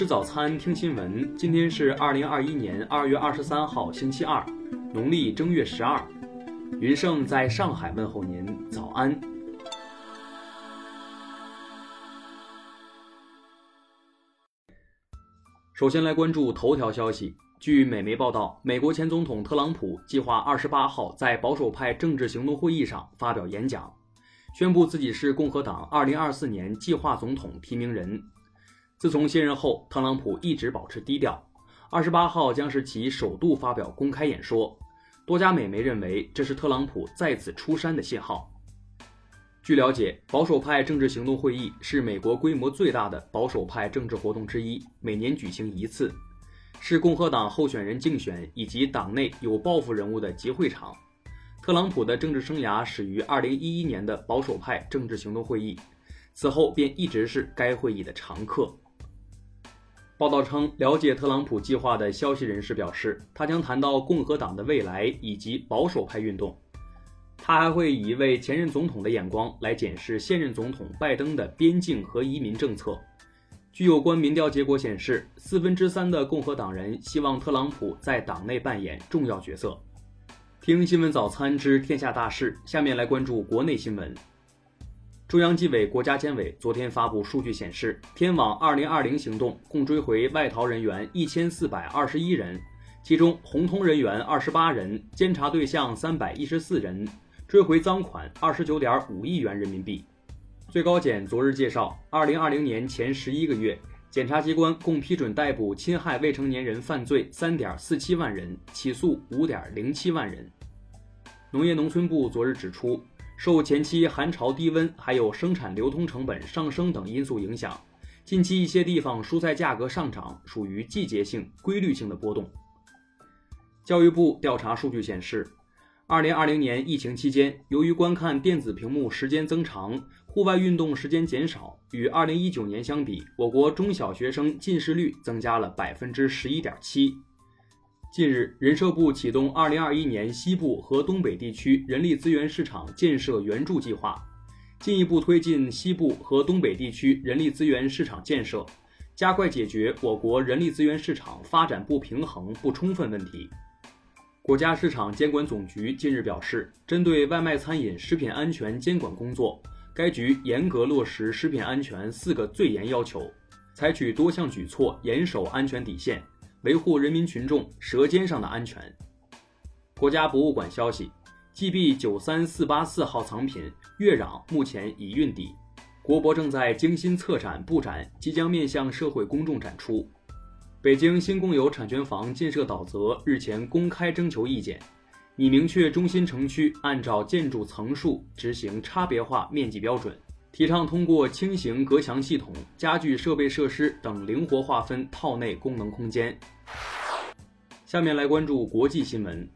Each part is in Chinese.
吃早餐，听新闻。今天是二零二一年二月二十三号，星期二，农历正月十二。云盛在上海问候您，早安。首先来关注头条消息。据美媒报道，美国前总统特朗普计划二十八号在保守派政治行动会议上发表演讲，宣布自己是共和党二零二四年计划总统提名人。自从卸任后，特朗普一直保持低调。二十八号将是其首度发表公开演说。多家美媒认为，这是特朗普再次出山的信号。据了解，保守派政治行动会议是美国规模最大的保守派政治活动之一，每年举行一次，是共和党候选人竞选以及党内有抱负人物的集会场。特朗普的政治生涯始于2011年的保守派政治行动会议，此后便一直是该会议的常客。报道称，了解特朗普计划的消息人士表示，他将谈到共和党的未来以及保守派运动。他还会以一位前任总统的眼光来检视现任总统拜登的边境和移民政策。据有关民调结果显示，四分之三的共和党人希望特朗普在党内扮演重要角色。听新闻早餐知天下大事，下面来关注国内新闻。中央纪委国家监委昨天发布数据显示，天网二零二零行动共追回外逃人员一千四百二十一人，其中红通人员二十八人，监察对象三百一十四人，追回赃款二十九点五亿元人民币。最高检昨日介绍，二零二零年前十一个月，检察机关共批准逮捕侵害未成年人犯罪三点四七万人，起诉五点零七万人。农业农村部昨日指出。受前期寒潮低温，还有生产流通成本上升等因素影响，近期一些地方蔬菜价格上涨属于季节性、规律性的波动。教育部调查数据显示，二零二零年疫情期间，由于观看电子屏幕时间增长，户外运动时间减少，与二零一九年相比，我国中小学生近视率增加了百分之十一点七。近日，人社部启动2021年西部和东北地区人力资源市场建设援助计划，进一步推进西部和东北地区人力资源市场建设，加快解决我国人力资源市场发展不平衡不充分问题。国家市场监管总局近日表示，针对外卖餐饮食品安全监管工作，该局严格落实食品安全四个最严要求，采取多项举措，严守安全底线。维护人民群众舌尖上的安全。国家博物馆消息，GB 九三四八四号藏品月壤目前已运抵，国博正在精心策展布展，即将面向社会公众展出。北京新公有产权房建设导则日前公开征求意见，拟明确中心城区按照建筑层数执行差别化面积标准。提倡通过轻型隔墙系统、家具设备设施等灵活划分套内功能空间。下面来关注国际新闻。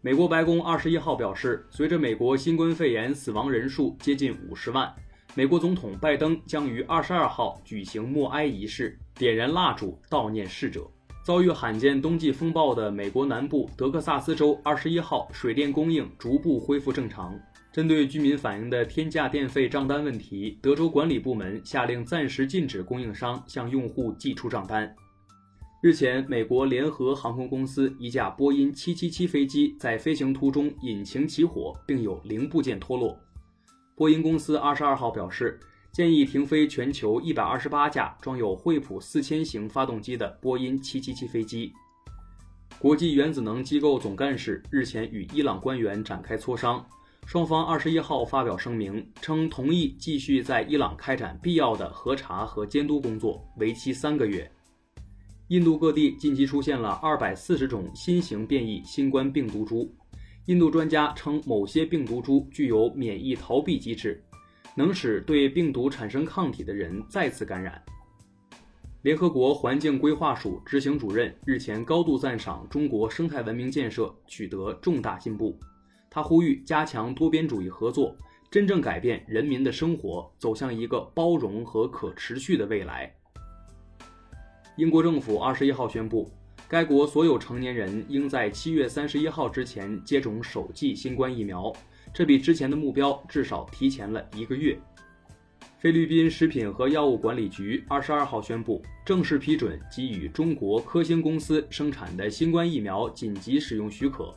美国白宫二十一号表示，随着美国新冠肺炎死亡人数接近五十万，美国总统拜登将于二十二号举行默哀仪式，点燃蜡烛悼念逝者。遭遇罕见冬季风暴的美国南部德克萨斯州二十一号水电供应逐步恢复正常。针对居民反映的天价电费账单问题，德州管理部门下令暂时禁止供应商向用户寄出账单。日前，美国联合航空公司一架波音777飞机在飞行途中引擎起火，并有零部件脱落。波音公司二十二号表示，建议停飞全球一百二十八架装有惠普四千型发动机的波音777飞机。国际原子能机构总干事日前与伊朗官员展开磋商。双方二十一号发表声明，称同意继续在伊朗开展必要的核查和监督工作，为期三个月。印度各地近期出现了二百四十种新型变异新冠病毒株，印度专家称某些病毒株具有免疫逃避机制，能使对病毒产生抗体的人再次感染。联合国环境规划署执行主任日前高度赞赏中国生态文明建设取得重大进步。他呼吁加强多边主义合作，真正改变人民的生活，走向一个包容和可持续的未来。英国政府二十一号宣布，该国所有成年人应在七月三十一号之前接种首剂新冠疫苗，这比之前的目标至少提前了一个月。菲律宾食品和药物管理局二十二号宣布，正式批准给予中国科兴公司生产的新冠疫苗紧急使用许可。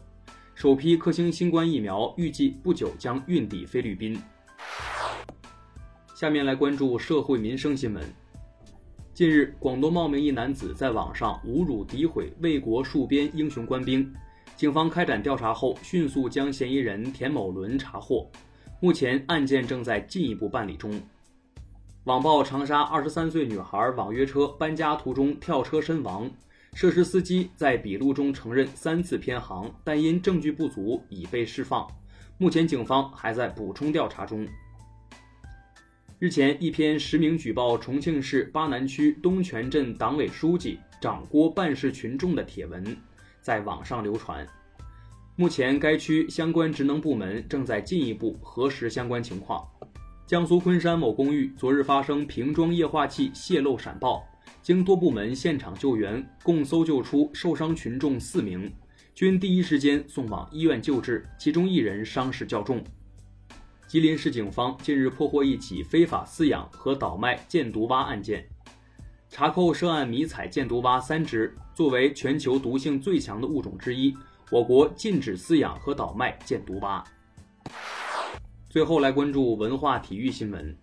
首批科兴新冠疫苗预计不久将运抵菲律宾。下面来关注社会民生新闻。近日，广东茂名一男子在网上侮辱诋毁为国戍边英雄官兵，警方开展调查后，迅速将嫌疑人田某伦查获。目前案件正在进一步办理中。网曝长沙二十三岁女孩网约车搬家途中跳车身亡，涉事司机在笔录中承认三次偏航，但因证据不足已被释放。目前警方还在补充调查中。日前，一篇实名举报重庆市巴南区东泉镇党委书记掌掴办事群众的帖文在网上流传。目前，该区相关职能部门正在进一步核实相关情况。江苏昆山某公寓昨日发生瓶装液化气泄漏闪爆，经多部门现场救援，共搜救出受伤群众四名，均第一时间送往医院救治，其中一人伤势较重。吉林市警方近日破获一起非法饲养和倒卖箭毒蛙案件，查扣涉案迷彩箭毒蛙三只。作为全球毒性最强的物种之一，我国禁止饲养和倒卖箭毒蛙。最后来关注文化体育新闻。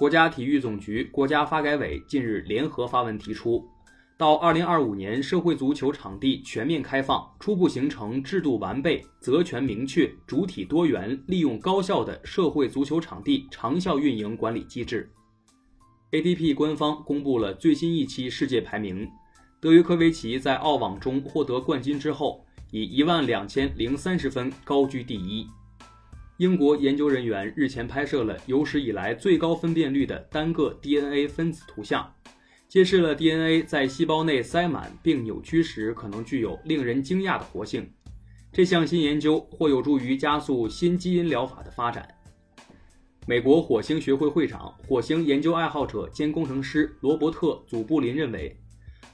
国家体育总局、国家发改委近日联合发文提出，到二零二五年，社会足球场地全面开放，初步形成制度完备、责权明确、主体多元、利用高效的社会足球场地长效运营管理机制。ATP 官方公布了最新一期世界排名，德约科维奇在澳网中获得冠军之后，以一万两千零三十分高居第一。英国研究人员日前拍摄了有史以来最高分辨率的单个 DNA 分子图像，揭示了 DNA 在细胞内塞满并扭曲时可能具有令人惊讶的活性。这项新研究或有助于加速新基因疗法的发展。美国火星学会会长、火星研究爱好者兼工程师罗伯特·祖布林认为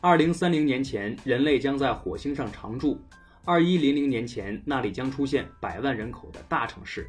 ，2030年前人类将在火星上常住。二一零零年前，那里将出现百万人口的大城市。